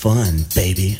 fun, baby.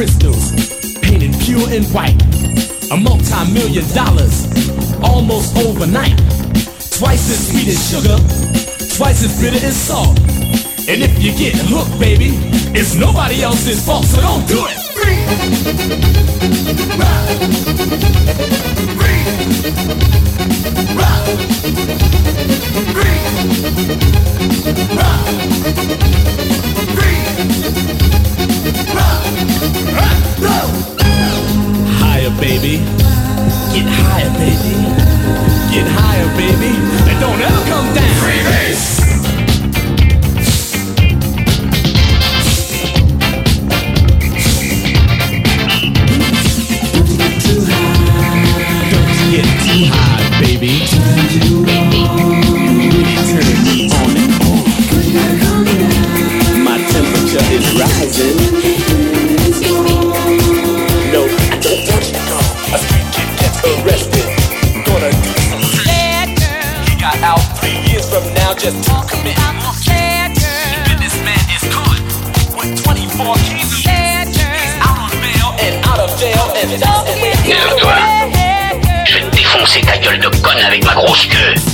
crystals, painted pure and white. A multi-million dollars, almost overnight. Twice as sweet as sugar, twice as bitter as salt. And if you get hooked, baby, it's nobody else's fault, so don't do it. Breathe, Rock. breathe, Rock. breathe, Rock. Higher, baby. Get higher, baby. Get higher, baby. And don't ever come down. Freebase! 押して。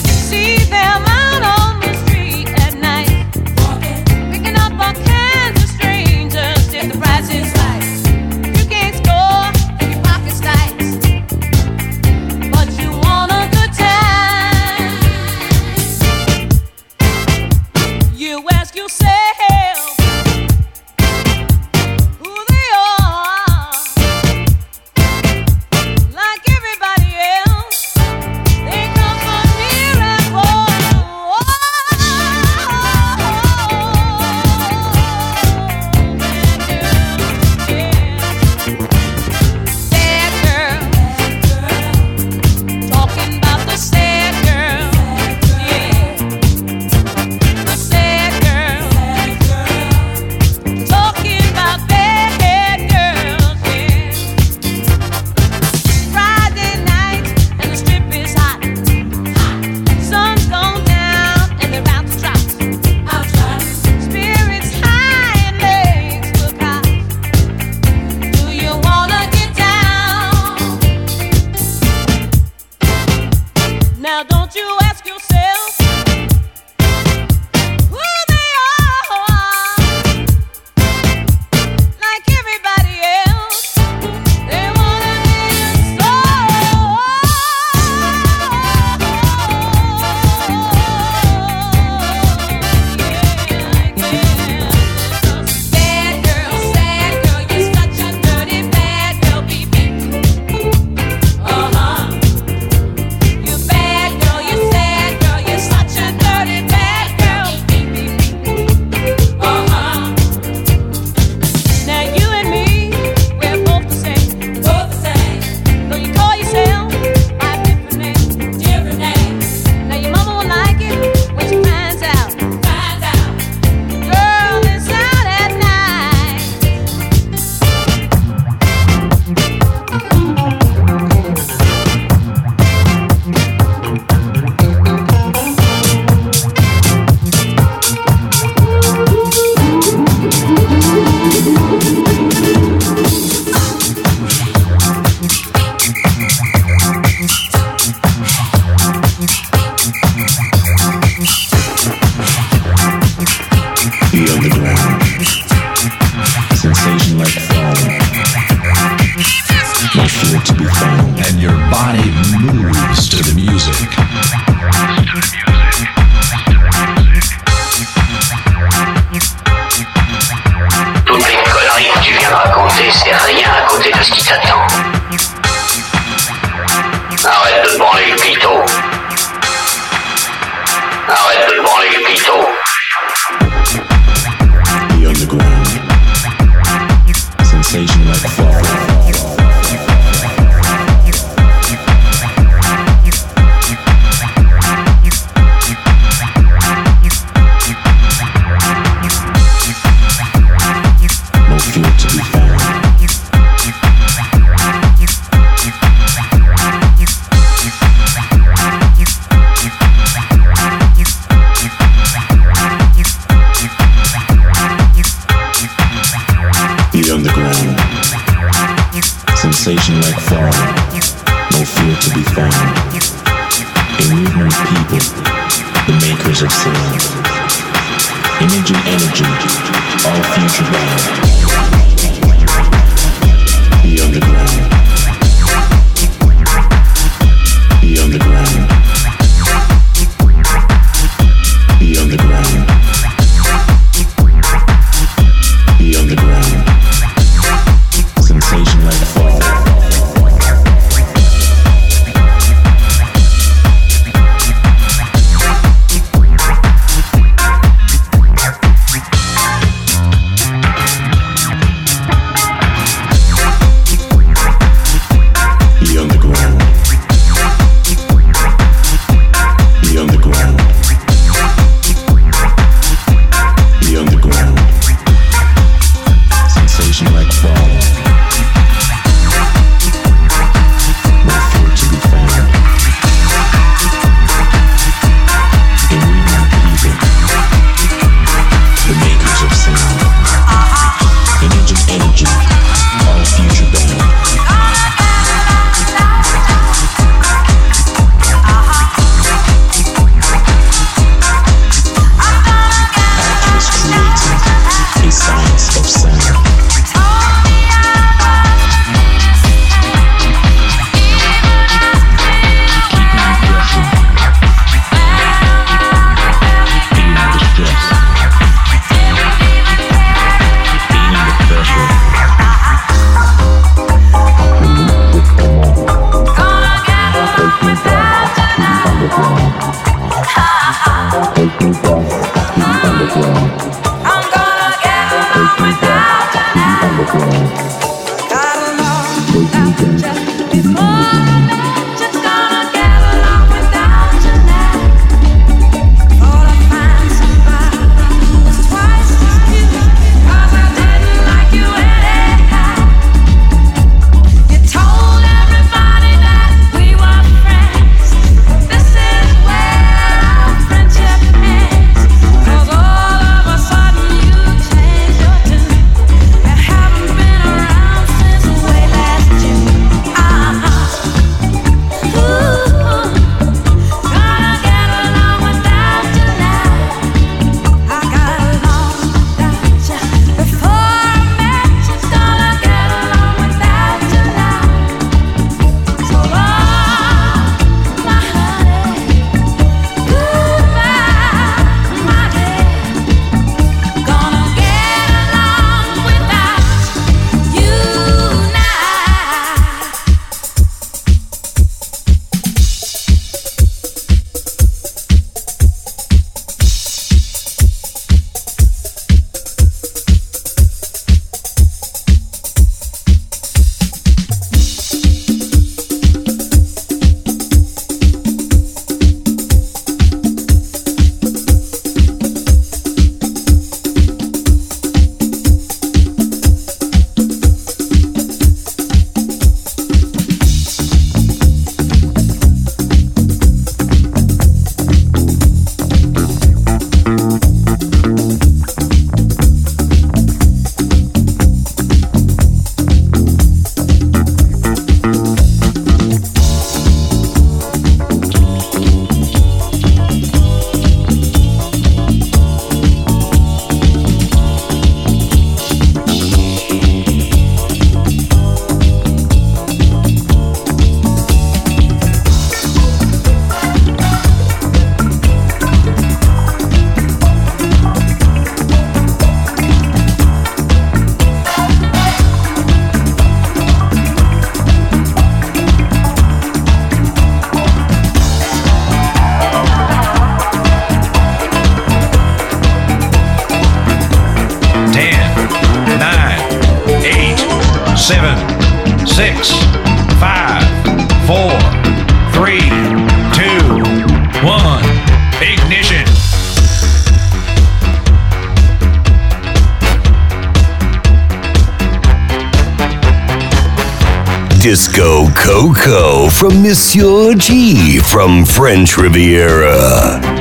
From Monsieur G from French Riviera.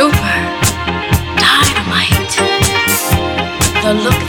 Super dynamite. The look.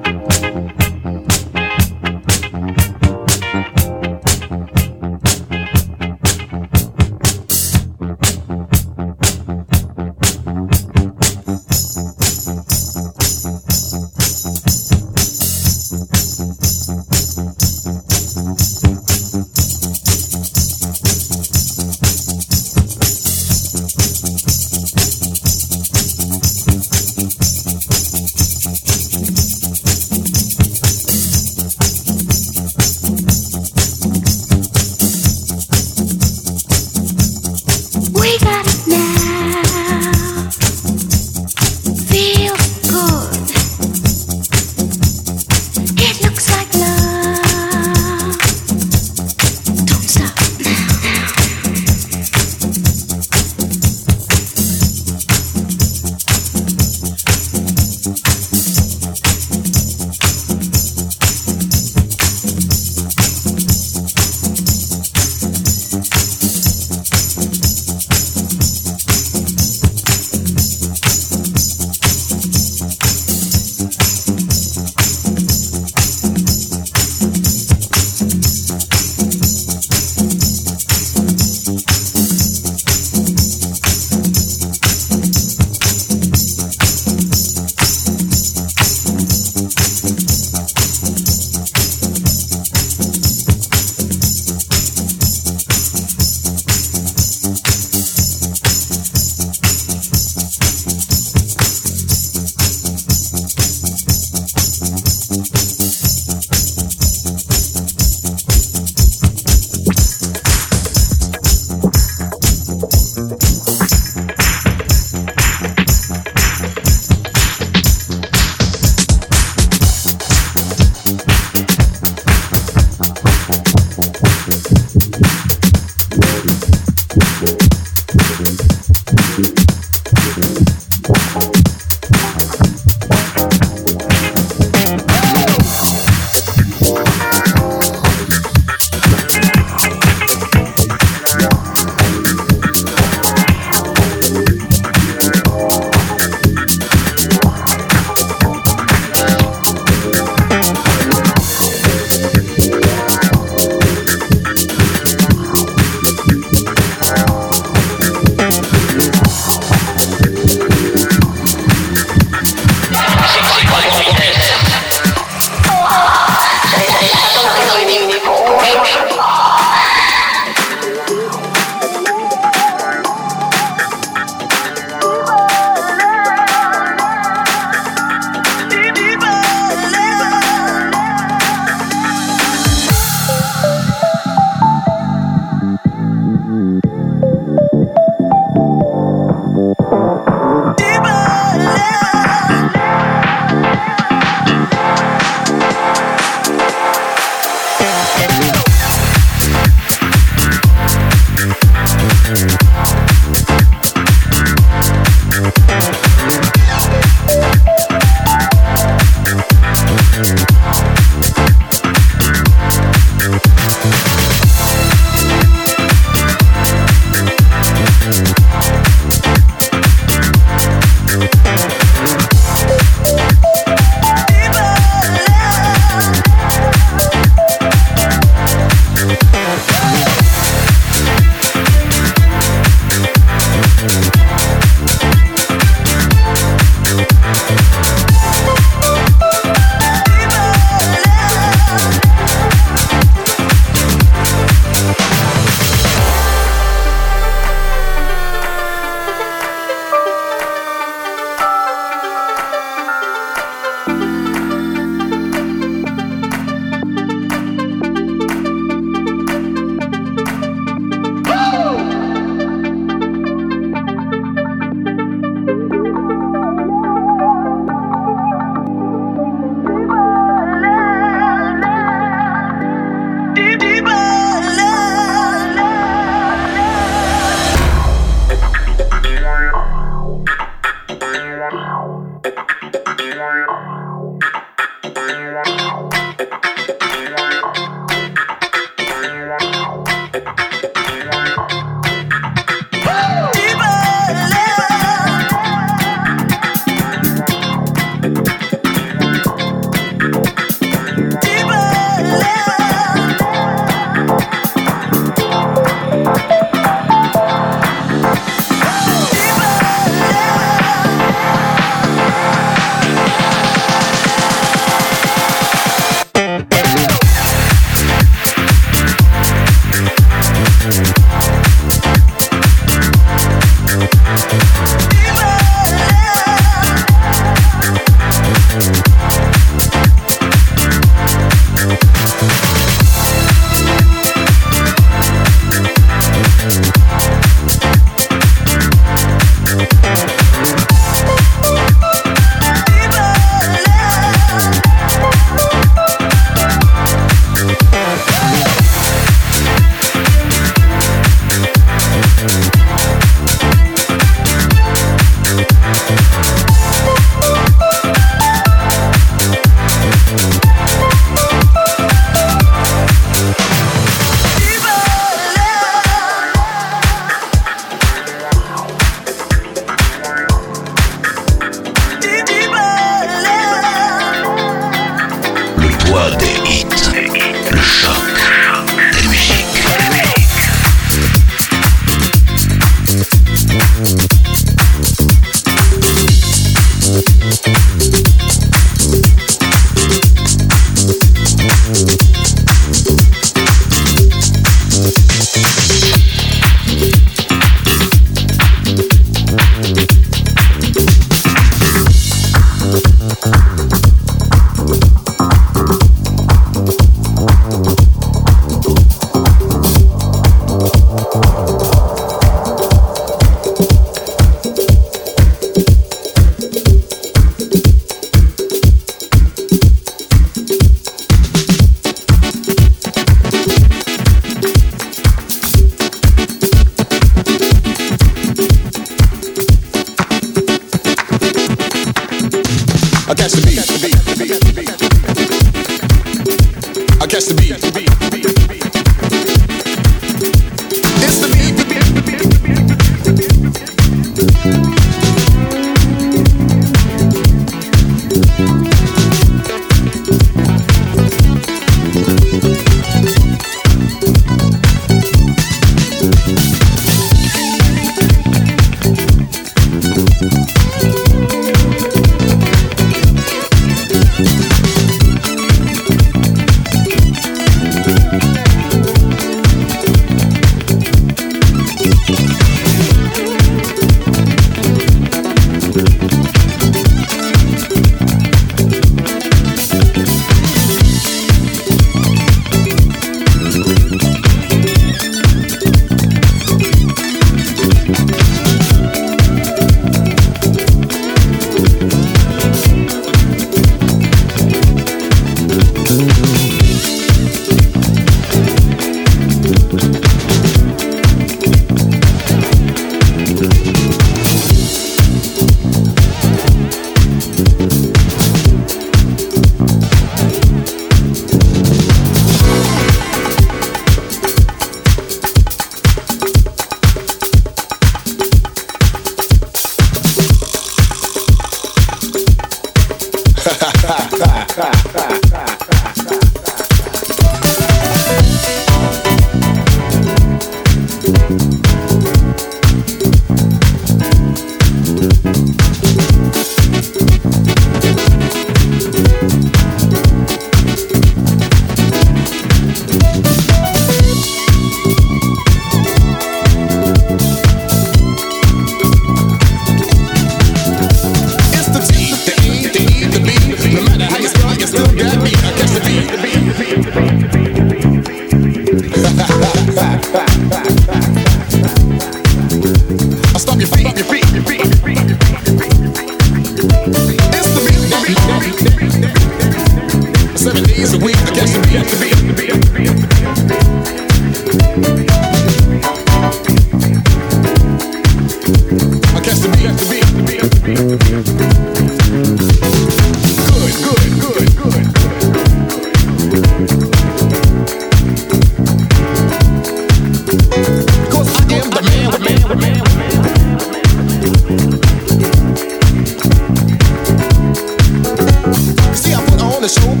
On the show,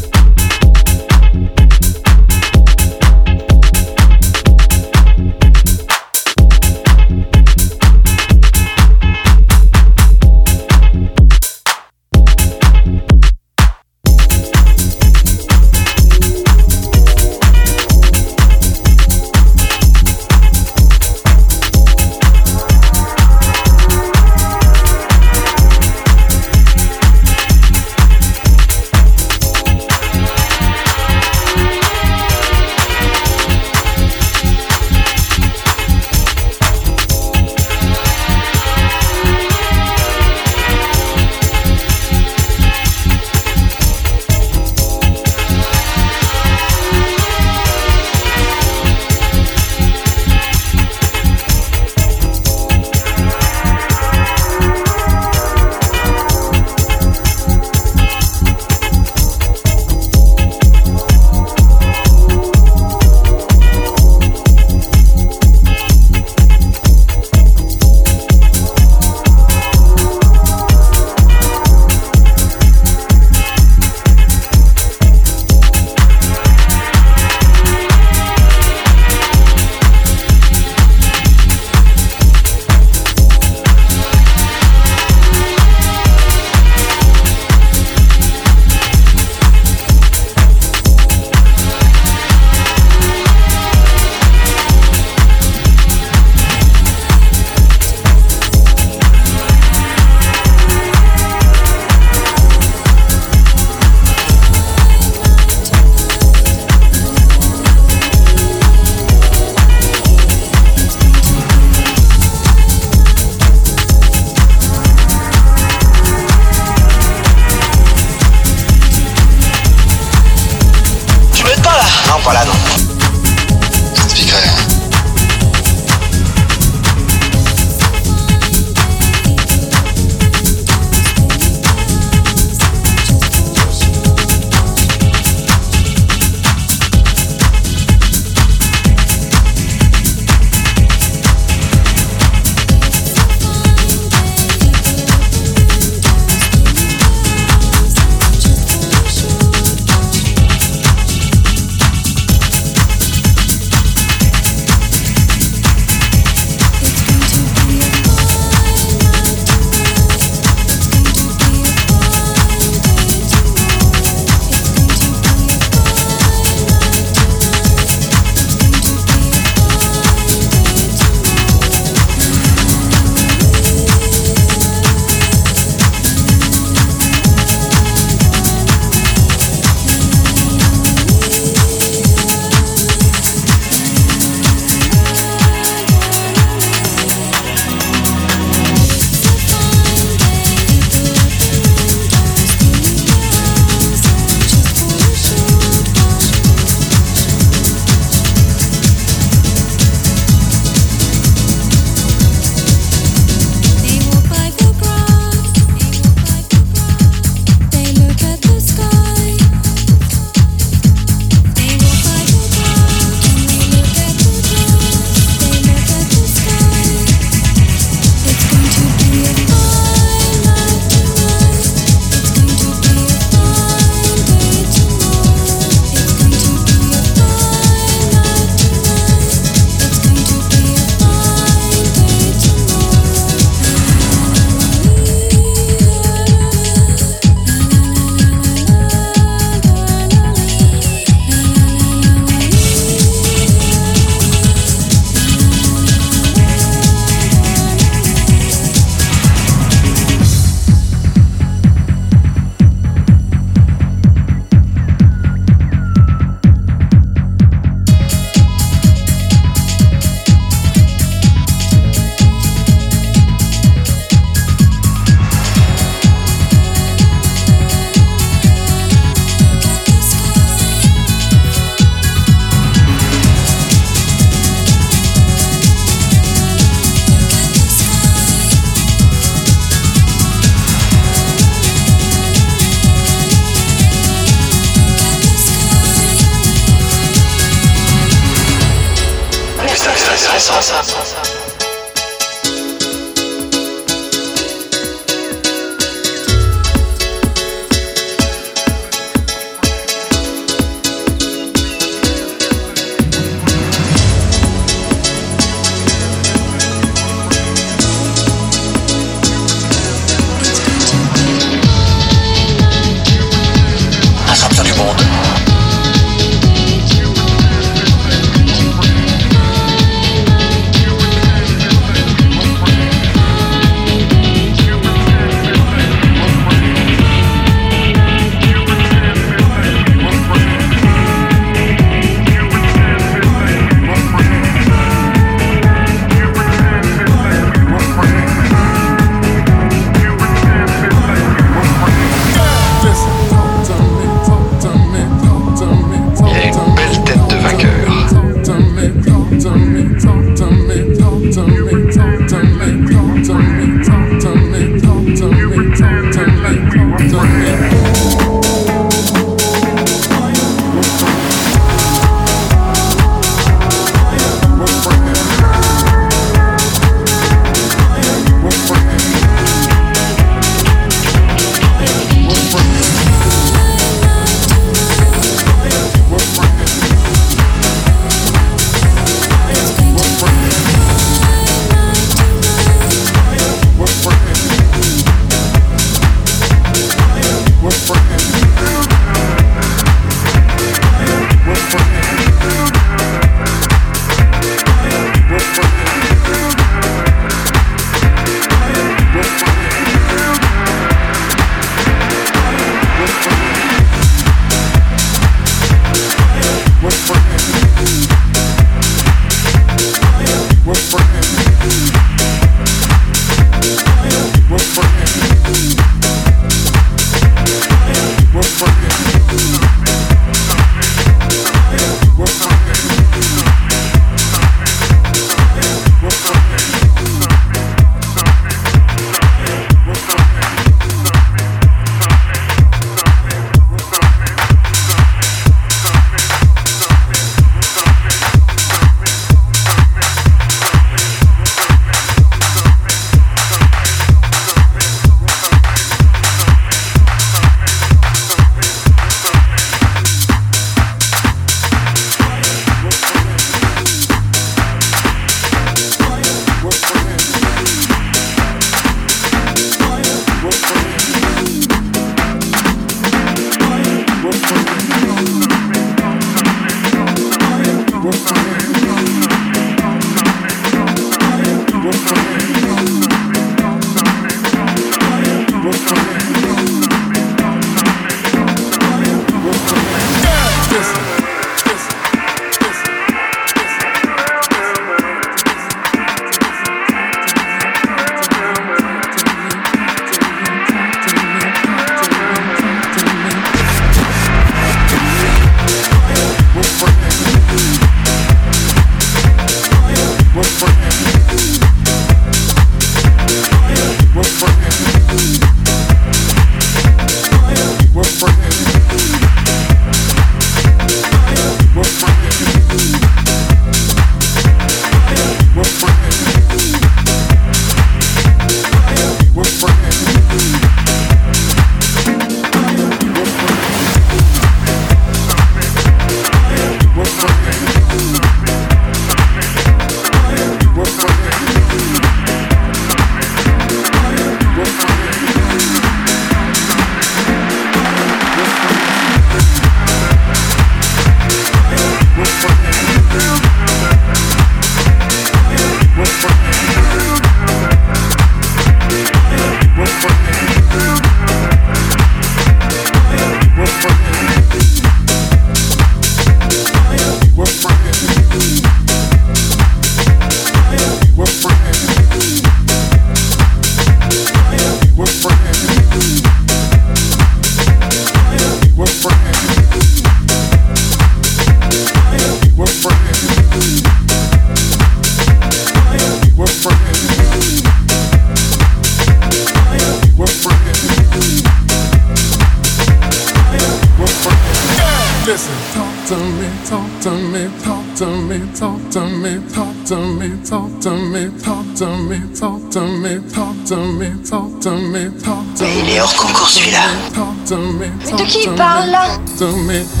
to me.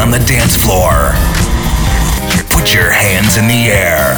on the dance floor. Put your hands in the air.